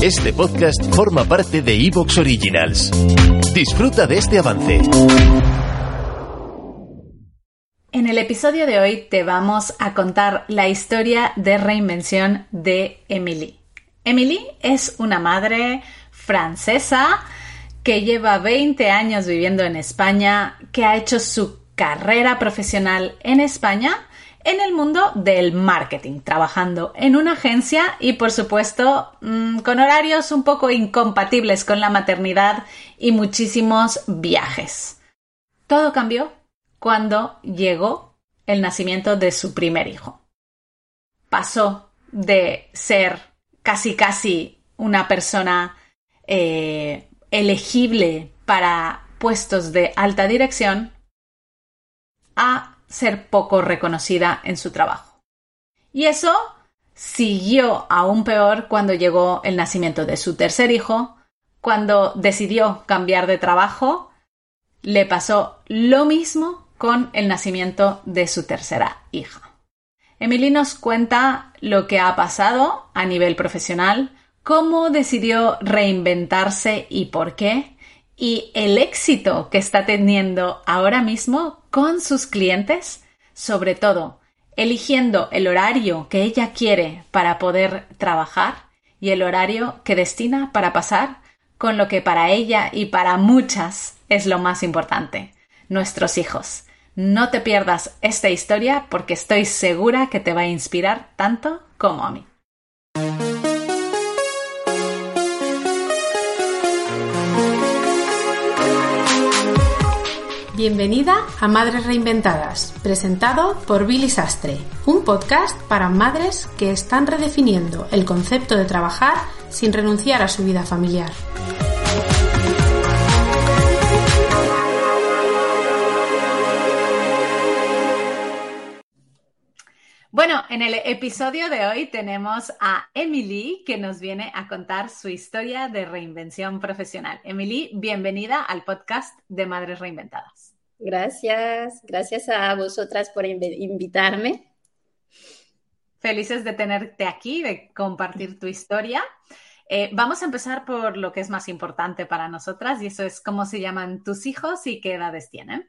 Este podcast forma parte de Evox Originals. Disfruta de este avance. En el episodio de hoy te vamos a contar la historia de reinvención de Emily. Emily es una madre francesa que lleva 20 años viviendo en España, que ha hecho su carrera profesional en España en el mundo del marketing, trabajando en una agencia y por supuesto mm, con horarios un poco incompatibles con la maternidad y muchísimos viajes. Todo cambió cuando llegó el nacimiento de su primer hijo. Pasó de ser casi casi una persona eh, elegible para puestos de alta dirección a ser poco reconocida en su trabajo. Y eso siguió aún peor cuando llegó el nacimiento de su tercer hijo, cuando decidió cambiar de trabajo, le pasó lo mismo con el nacimiento de su tercera hija. Emily nos cuenta lo que ha pasado a nivel profesional, cómo decidió reinventarse y por qué, y el éxito que está teniendo ahora mismo con sus clientes, sobre todo eligiendo el horario que ella quiere para poder trabajar y el horario que destina para pasar con lo que para ella y para muchas es lo más importante, nuestros hijos. No te pierdas esta historia porque estoy segura que te va a inspirar tanto como a mí. Bienvenida a Madres Reinventadas, presentado por Billy Sastre, un podcast para madres que están redefiniendo el concepto de trabajar sin renunciar a su vida familiar. Bueno, en el episodio de hoy tenemos a Emily que nos viene a contar su historia de reinvención profesional. Emily, bienvenida al podcast de Madres Reinventadas. Gracias, gracias a vosotras por invitarme. Felices de tenerte aquí, de compartir tu historia. Eh, vamos a empezar por lo que es más importante para nosotras y eso es cómo se llaman tus hijos y qué edades tienen.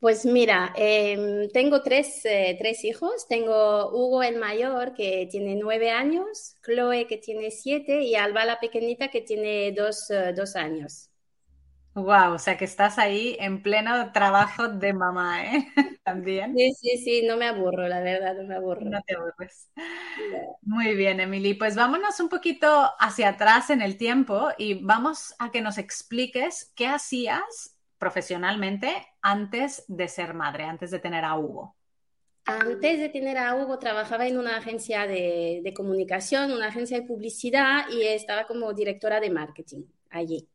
Pues mira, em, tengo tres, eh, tres, hijos. Tengo Hugo el mayor que tiene nueve años, Chloe que tiene siete y Alba la pequeñita que tiene dos, eh, dos años. Wow, o sea que estás ahí en pleno trabajo de mamá, ¿eh? También. Sí, sí, sí, no me aburro, la verdad, no me aburro. No te aburres. Muy bien, Emily. Pues vámonos un poquito hacia atrás en el tiempo y vamos a que nos expliques qué hacías profesionalmente antes de ser madre, antes de tener a Hugo? Antes de tener a Hugo trabajaba en una agencia de, de comunicación, una agencia de publicidad y estaba como directora de marketing allí.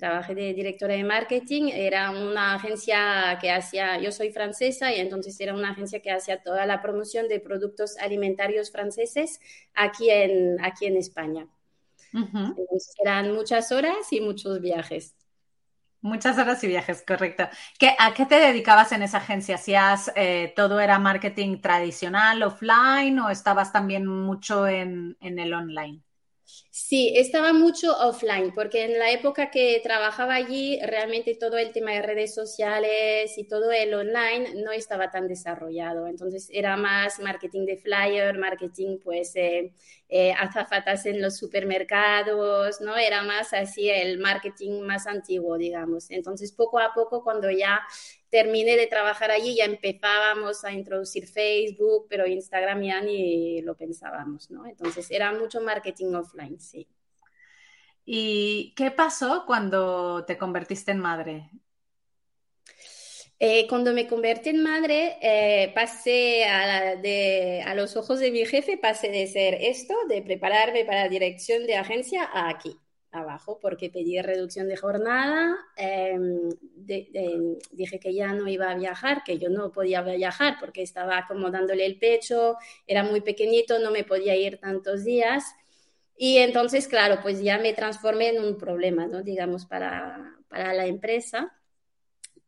Trabajé de directora de marketing, era una agencia que hacía, yo soy francesa y entonces era una agencia que hacía toda la promoción de productos alimentarios franceses aquí en, aquí en España. eran muchas horas y muchos viajes. Muchas horas y viajes, correcto. ¿Qué, ¿A qué te dedicabas en esa agencia? ¿Hacías eh, todo era marketing tradicional, offline o estabas también mucho en, en el online? Sí, estaba mucho offline, porque en la época que trabajaba allí, realmente todo el tema de redes sociales y todo el online no estaba tan desarrollado. Entonces era más marketing de flyer, marketing pues eh, eh, azafatas en los supermercados, ¿no? Era más así el marketing más antiguo, digamos. Entonces poco a poco cuando ya terminé de trabajar allí, ya empezábamos a introducir Facebook, pero Instagram ya ni lo pensábamos, ¿no? Entonces era mucho marketing offline, sí. ¿Y qué pasó cuando te convertiste en madre? Eh, cuando me convertí en madre, eh, pasé a, de, a, los ojos de mi jefe, pasé de ser esto, de prepararme para la dirección de agencia, a aquí abajo porque pedí reducción de jornada, em, dije que ya no iba a viajar, que yo no podía viajar porque estaba como dándole el pecho, era muy pequeñito, no me podía ir tantos días. Y entonces, claro, pues ya me transformé en un problema, ¿no? Digamos, para, para la empresa.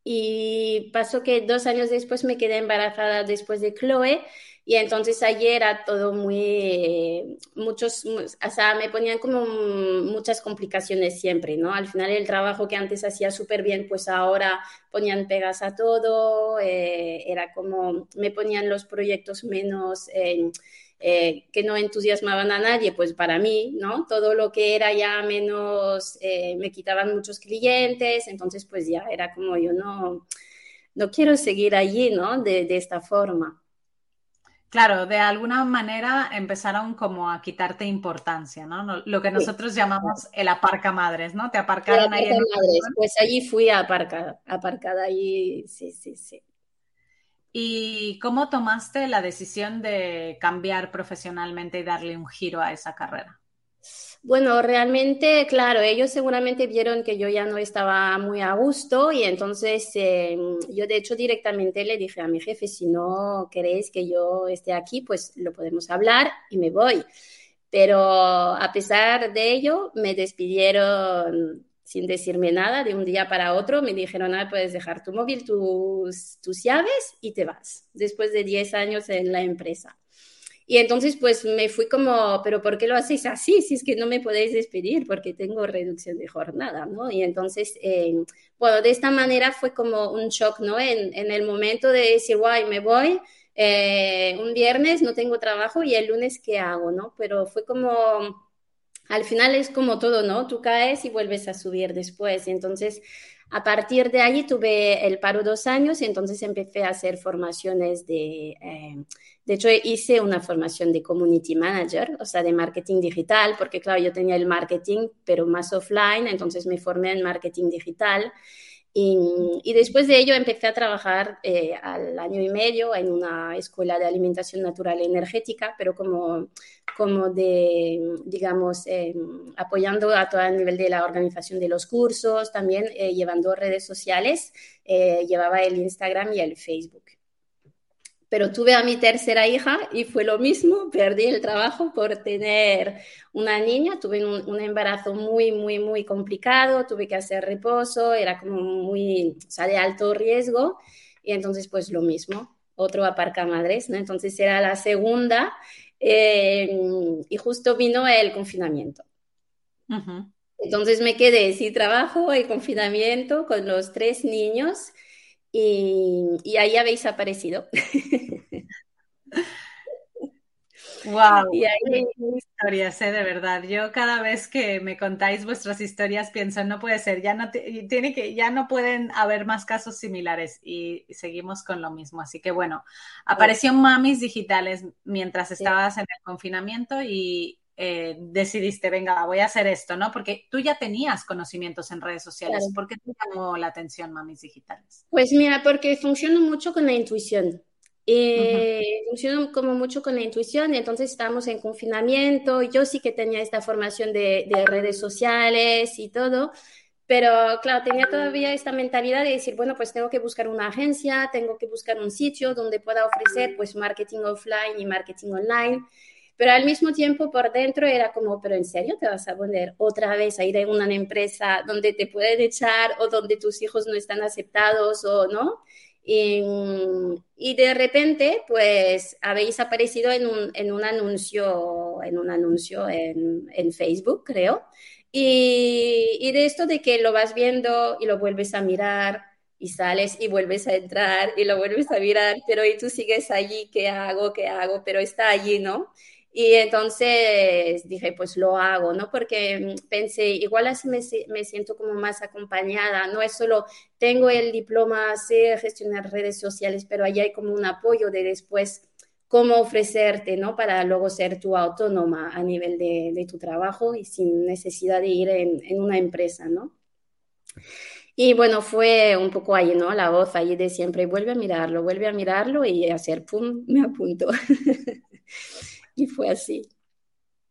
Y pasó que dos años después me quedé embarazada después de Chloe Y entonces ayer era todo muy, muchos, o sea, me ponían como muchas complicaciones siempre, ¿no? Al final el trabajo que antes hacía súper bien, pues ahora ponían pegas a todo, eh, era como, me ponían los proyectos menos... Eh, eh, que no entusiasmaban a nadie, pues para mí, ¿no? Todo lo que era ya menos, me quitaban muchos clientes, entonces pues ya era como yo no, no quiero seguir allí, ¿no? De, de esta forma. Claro, de alguna manera empezaron como a quitarte importancia, ¿no? Lo que nosotros llamamos el aparca madres, ¿no? Te aparcaron ahí. En madres. Pues allí fui aparcada, aparcada allí, sí, sí, sí. ¿Y cómo tomaste la decisión de cambiar profesionalmente y darle un giro a esa carrera? Bueno, realmente, claro, ellos seguramente vieron que yo ya no estaba muy a gusto y entonces eh, yo de hecho directamente le dije a mi jefe, si no queréis que yo esté aquí, pues lo podemos hablar y me voy. Pero a pesar de ello, me despidieron sin decirme nada de un día para otro. Me dijeron, ah, puedes dejar tu móvil, tus, tus llaves y te vas, después de 10 años en la empresa. Y entonces, pues me fui como, pero ¿por qué lo hacéis así? Si es que no me podéis despedir porque tengo reducción de jornada, ¿no? Y entonces, eh, bueno, de esta manera fue como un shock, ¿no? En, en el momento de decir, guay, me voy, eh, un viernes no tengo trabajo y el lunes, ¿qué hago, no? Pero fue como, al final es como todo, ¿no? Tú caes y vuelves a subir después. Y entonces, a partir de allí tuve el paro dos años y entonces empecé a hacer formaciones de... Eh, de hecho, hice una formación de community manager, o sea, de marketing digital, porque claro, yo tenía el marketing, pero más offline, entonces me formé en marketing digital. Y, después de ello empecé a trabajar eh, al año y medio en una escuela de alimentación natural y energética, pero como, como de, digamos, eh, apoyando a todo el nivel de la organización de los cursos, también eh, llevando redes sociales, llevaba el Instagram y el Facebook pero tuve a mi tercera hija y fue lo mismo, perdí el trabajo por tener una niña, tuve un, embarazo muy, muy, muy complicado, tuve que hacer reposo, era como muy, o sea, de alto riesgo, y entonces pues lo mismo, otro aparca madres, ¿no? Entonces era la segunda eh, y justo vino el confinamiento. Entonces me quedé sin trabajo y confinamiento con los tres niños y, ahí habéis aparecido. Wow, y ahí... historias, ¿eh? de verdad. Yo cada vez que me contáis vuestras historias pienso, no puede ser, ya no tiene que, ya no pueden haber más casos similares y seguimos con lo mismo. Así que bueno, apareció Mamis Digitales mientras estabas en el confinamiento y, eh, decidiste, venga, voy a hacer esto, ¿no? Porque tú ya tenías conocimientos en redes sociales. ¿Por qué te llamó la atención Mamis Digitales? Pues mira, porque funciona mucho con la intuición. Eh, funciona como mucho con la intuición entonces estábamos en confinamiento. Yo sí que tenía esta formación de, de redes sociales y todo, pero claro, tenía todavía esta mentalidad de decir, bueno, pues tengo que buscar una agencia, tengo que buscar un sitio donde pueda ofrecer pues marketing offline y marketing online. Pero al mismo tiempo por dentro era como, pero ¿en serio te vas a poner otra vez a ir a una empresa donde te pueden echar o donde tus hijos no están aceptados o no? Y, de repente, pues habéis aparecido en un, en un anuncio, en un anuncio en, en Facebook, creo. Y, y, de esto de que lo vas viendo y lo vuelves a mirar y sales y vuelves a entrar y lo vuelves a mirar, pero y tú sigues allí, ¿qué hago? ¿Qué hago? Pero está allí, ¿no? Y entonces dije, pues lo hago, ¿no? Porque pensé, igual así me, me, siento como más acompañada, no es solo tengo el diploma, sé gestionar redes sociales, pero allí hay como un apoyo de después cómo ofrecerte, ¿no? Para luego ser tú autónoma a nivel de, de tu trabajo y sin necesidad de ir en, en, una empresa, ¿no? Y bueno, fue un poco ahí, ¿no? La voz allí de siempre, vuelve a mirarlo, vuelve a mirarlo y hacer, pum, me apunto. Y fue así.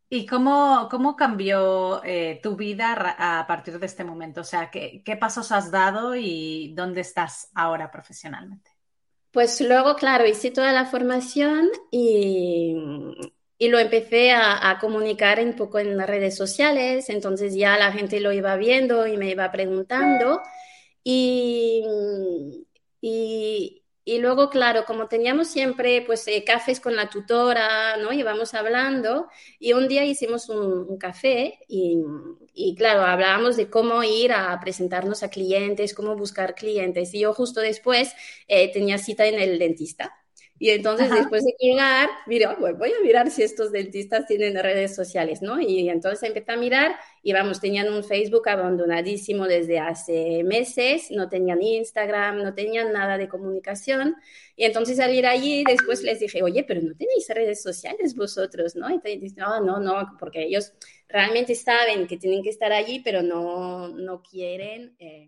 ¿Y cómo, cómo cambió eh, tu vida a partir de este momento? O sea, ¿qué, ¿qué, pasos has dado y dónde estás ahora profesionalmente? Pues luego, claro, hice toda la formación y, y lo empecé a, a, comunicar un poco en las redes sociales, entonces ya la gente lo iba viendo y me iba preguntando y, y Y luego, claro, como teníamos siempre pues eh, cafés con la tutora, ¿no? Íbamos hablando y un día hicimos un, café y, y, claro, hablábamos de cómo ir a presentarnos a clientes, cómo buscar clientes. Y yo justo después eh, tenía cita en el dentista. Y entonces después de llegar, mira, voy a mirar si estos dentistas tienen redes sociales, ¿no? Y entonces empecé a mirar y vamos, tenían un Facebook abandonadísimo desde hace meses, no tenían Instagram, no tenían nada de comunicación. Y entonces al ir allí, después les dije, oye, pero no tenéis redes sociales vosotros, ¿no? Y entonces, no, no, no, porque ellos realmente saben que tienen que estar allí, pero no, no quieren. Eh,